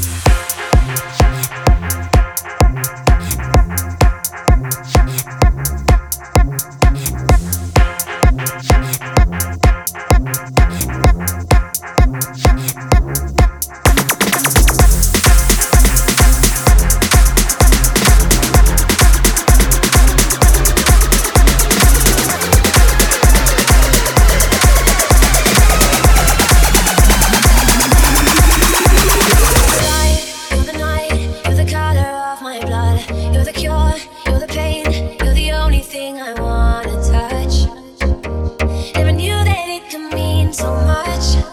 Yeah. so much.